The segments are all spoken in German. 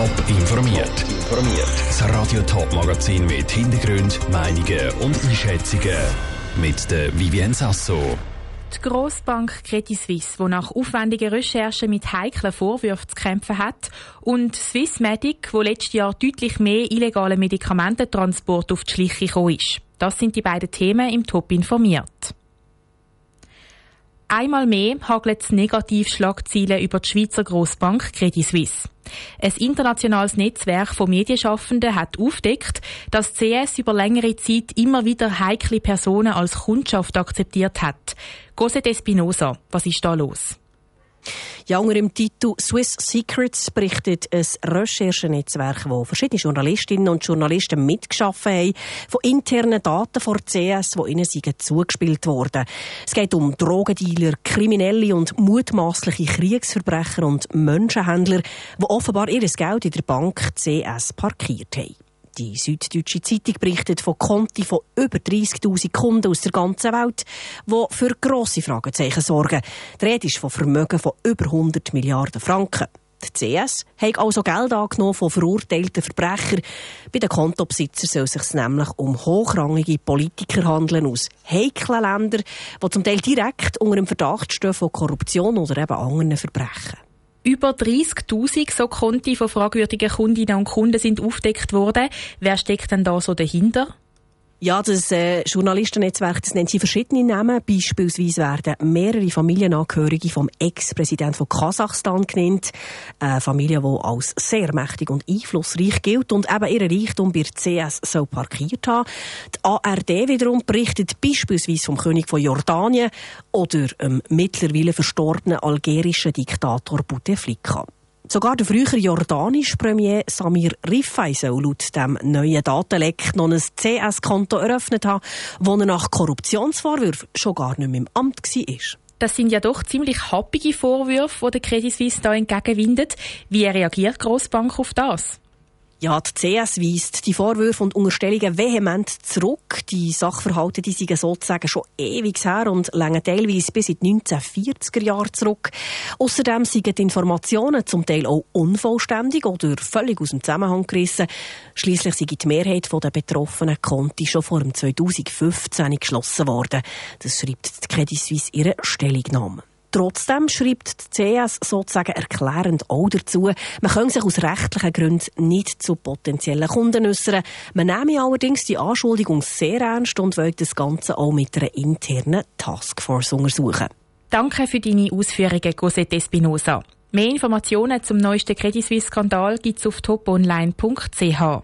Top informiert. Informiert. Das Radio Top Magazin mit Hintergrund, Meinungen und Einschätzungen mit der Vivien Sasso. Die Grossbank Credit Suisse, die nach aufwendigen Recherchen mit heiklen Vorwürfen zu kämpfen hat, und Swissmedic, wo letztes Jahr deutlich mehr illegale Medikamententransport auf die Schliche gekommen ist. Das sind die beiden Themen im Top informiert. Einmal mehr hagelt es Negativschlagziele über die Schweizer Grossbank Credit Suisse. Ein internationales Netzwerk von Medienschaffenden hat aufdeckt, dass CS über längere Zeit immer wieder heikle Personen als Kundschaft akzeptiert hat. Gose Espinosa, was ist da los? Ja, unter dem Titel Swiss Secrets berichtet ein Recherchenetzwerk, wo verschiedene Journalistinnen und Journalisten mitgeschaffen haben, von internen Daten vor CS, die ihnen zugespielt wurden. Es geht um Drogendealer, Kriminelle und mutmaßliche Kriegsverbrecher und Menschenhändler, die offenbar ihr Geld in der Bank CS parkiert haben. Die Süddeutsche Zeitung berichtet von Konti von über 30.000 Kunden aus der ganzen Welt, die für grosse Fragezeichen sorgen. Die Rede ist von Vermögen von über 100 Milliarden Franken. Die CS hat also Geld angenommen von verurteilten Verbrechern. Bei den Kontobesitzern soll es sich nämlich um hochrangige Politiker handeln aus heiklen Ländern, die zum Teil direkt unter dem Verdacht stehen von Korruption oder eben anderen Verbrechen. Über 30.000 so Konti von fragwürdigen Kundinnen und Kunden sind aufdeckt worden. Wer steckt denn da so dahinter? Ja, das äh, Journalistennetzwerk das nennt sie verschiedene Namen. Beispielsweise werden mehrere Familienangehörige vom Ex-Präsident von Kasachstan genannt. Eine Familie, die als sehr mächtig und einflussreich gilt und eben ihren Reichtum bei der CS so parkiert haben. Die ARD wiederum berichtet beispielsweise vom König von Jordanien oder dem mittlerweile verstorbenen algerischen Diktator Bouteflika. Sogar der frühere jordanische Premier Samir Rifai soll laut dem neuen Datenleck noch ein CS-Konto eröffnet haben, wo er nach Korruptionsvorwürfen schon gar nicht mehr im Amt war. Das sind ja doch ziemlich happige Vorwürfe, die der Credit Suisse da entgegenwindet. Wie reagiert die Grossbank auf das? Ja, die CS weist die Vorwürfe und Unterstellungen vehement zurück. Die Sachverhalte, die sind sozusagen schon ewig her und länger teilweise bis in die 1940er Jahre zurück. Außerdem sind die Informationen zum Teil auch unvollständig oder völlig aus dem Zusammenhang gerissen. Schließlich sind die Mehrheit der betroffenen Konti schon vor dem 2015 geschlossen worden. Das schreibt die Credit Suisse ihre Stellungnahme. Trotzdem schreibt die CS sozusagen erklärend auch dazu, man könne sich aus rechtlichen Gründen nicht zu potenziellen Kunden äußern. Man nehme allerdings die Anschuldigung sehr ernst und will das Ganze auch mit einer internen Taskforce untersuchen. Danke für deine Ausführungen, Cosette Espinosa. Mehr Informationen zum neuesten Credit Suisse-Skandal gibt es auf toponline.ch.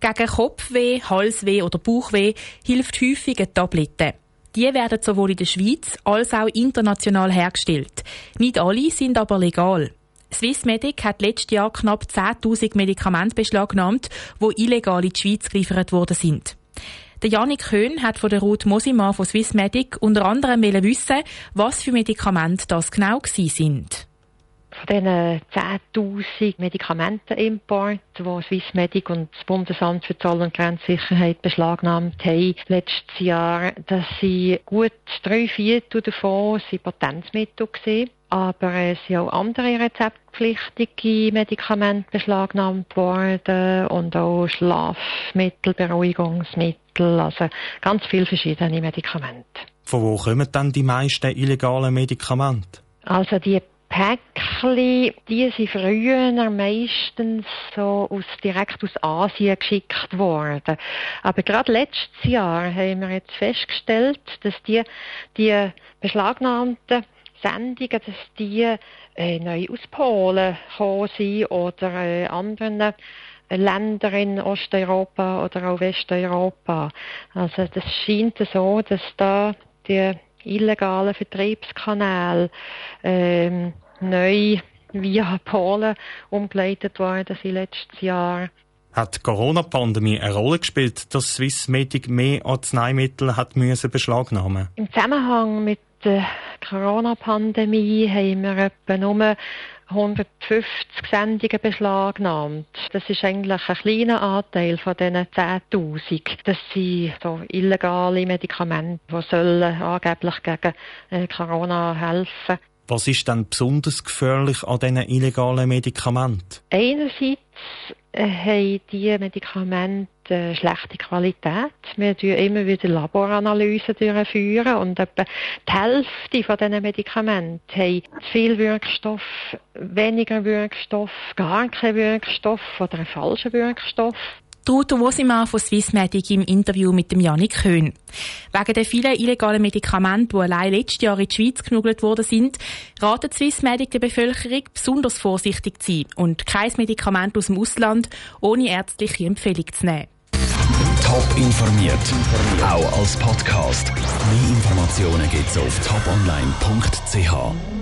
Gegen Kopfweh, Halsweh oder Bauchweh hilft häufig eine Tablette. Die werden sowohl in der Schweiz als auch international hergestellt. Nicht alle sind aber legal. Swissmedic hat letztes Jahr knapp 10.000 Medikamente beschlagnahmt, die illegal in die Schweiz geliefert worden sind. Der Janik Höhn hat von der Ruth Mosima von Swissmedic unter anderem wissen, was für Medikamente das genau sind. Von diesen 10.000 Medikamentenimport, die Swissmedic und das Bundesamt für Zoll- und Grenzsicherheit beschlagnahmt haben letztes Jahr, dass sie gut drei Viertel davon sind Patentmittel gewesen. Aber es sind auch andere rezeptpflichtige Medikamente beschlagnahmt worden und auch Schlafmittel, Beruhigungsmittel, also ganz viele verschiedene Medikamente. Von wo kommen dann die meisten illegalen Medikamente? Also die Päckchen, die sind früher meistens so aus, direkt aus Asien geschickt worden. Aber gerade letztes Jahr haben wir jetzt festgestellt, dass die, die beschlagnahmten Sendungen, dass die äh, neu aus Polen gekommen sind oder äh, anderen äh, Länder in Osteuropa oder auch Westeuropa. Also das scheint so, dass da die illegalen Vertriebskanäle ähm, neu via Polen umgeleitet worden sind letztes Jahr. Hat die Corona-Pandemie eine Rolle gespielt, dass Swissmedic mehr Arzneimittel hat müssen beschlagnahmen? Im Zusammenhang mit der Corona-Pandemie haben wir etwa nur 150 Sendungen beschlagnahmt. Das ist eigentlich ein kleiner Anteil von diesen 10.000. Das sind so illegale Medikamente, die sollen angeblich gegen äh, Corona helfen. Was ist denn besonders gefährlich an diesen illegalen Medikamenten? Einerseits äh, haben diese Medikamente äh, schlechte Qualität. Wir führen immer wieder Laboranalysen durchführen und etwa die Hälfte von diesen Medikamenten haben zu viel Wirkstoff, weniger Wirkstoff, gar keinen Wirkstoff oder einen falschen Wirkstoff. Ruto Wosimann von Swissmedic im Interview mit dem Janik Köhn. Wegen der vielen illegalen Medikamente, die allein letztes Jahr in die Schweiz genugelt worden sind, ratet Swissmedic der Bevölkerung, besonders vorsichtig zu sein und kein Medikament aus dem Ausland ohne ärztliche Empfehlung zu nehmen. Top informiert, auch als Podcast. Mehr Informationen gibt's auf toponline.ch.